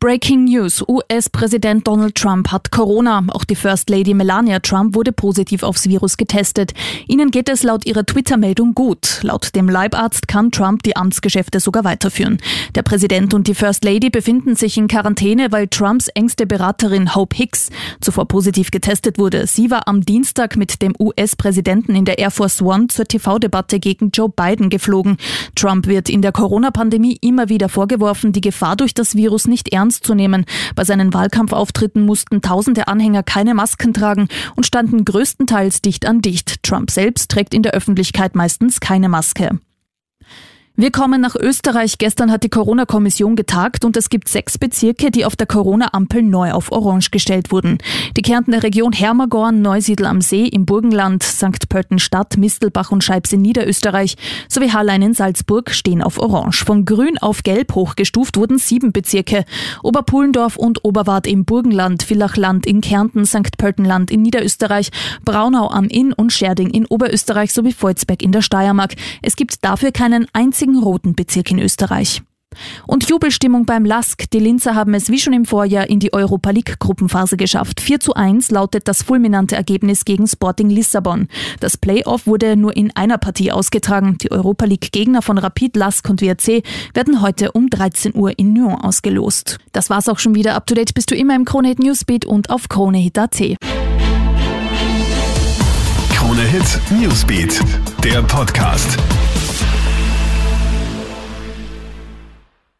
Breaking News. US-Präsident Donald Trump hat Corona. Auch die First Lady Melania Trump wurde positiv aufs Virus getestet. Ihnen geht es laut ihrer Twitter-Meldung gut. Laut dem Leibarzt kann Trump die Amtsgeschäfte sogar weiterführen. Der Präsident und die First Lady befinden sich in Quarantäne, weil Trumps engste Beraterin Hope Hicks zuvor positiv getestet wurde. Sie war am Dienstag mit dem US-Präsidenten in der Air Force One zur TV-Debatte gegen Joe Biden geflogen. Trump wird in der Corona-Pandemie immer wieder vorgeworfen, die Gefahr durch das Virus nicht ernst zu nehmen. Bei seinen Wahlkampfauftritten mussten tausende Anhänger keine Masken tragen und standen größtenteils dicht an dicht. Trump selbst trägt in der Öffentlichkeit meistens keine Maske. Wir kommen nach Österreich. Gestern hat die Corona-Kommission getagt und es gibt sechs Bezirke, die auf der Corona-Ampel neu auf Orange gestellt wurden. Die Kärntner Region Hermagorn, Neusiedl am See im Burgenland, St. Pölten-Stadt, Mistelbach und Scheibs in Niederösterreich sowie Hallein in Salzburg stehen auf Orange. Von grün auf gelb hochgestuft wurden sieben Bezirke. Oberpullendorf und Oberwart im Burgenland, Villachland in Kärnten, St. Pöltenland in Niederösterreich, Braunau am Inn und Scherding in Oberösterreich sowie Volzberg in der Steiermark. Es gibt dafür keinen einzigen einzigen roten Bezirk in Österreich. Und Jubelstimmung beim LASK. Die Linzer haben es wie schon im Vorjahr in die Europa League Gruppenphase geschafft. 4 zu 1 lautet das fulminante Ergebnis gegen Sporting Lissabon. Das Playoff wurde nur in einer Partie ausgetragen. Die Europa League Gegner von Rapid, LASK und WRC werden heute um 13 Uhr in Nyon ausgelost. Das war's auch schon wieder. Up to date bist du immer im Kronehit Newsbeat und auf kronehit.at. Krone Hit Newsbeat, der Podcast.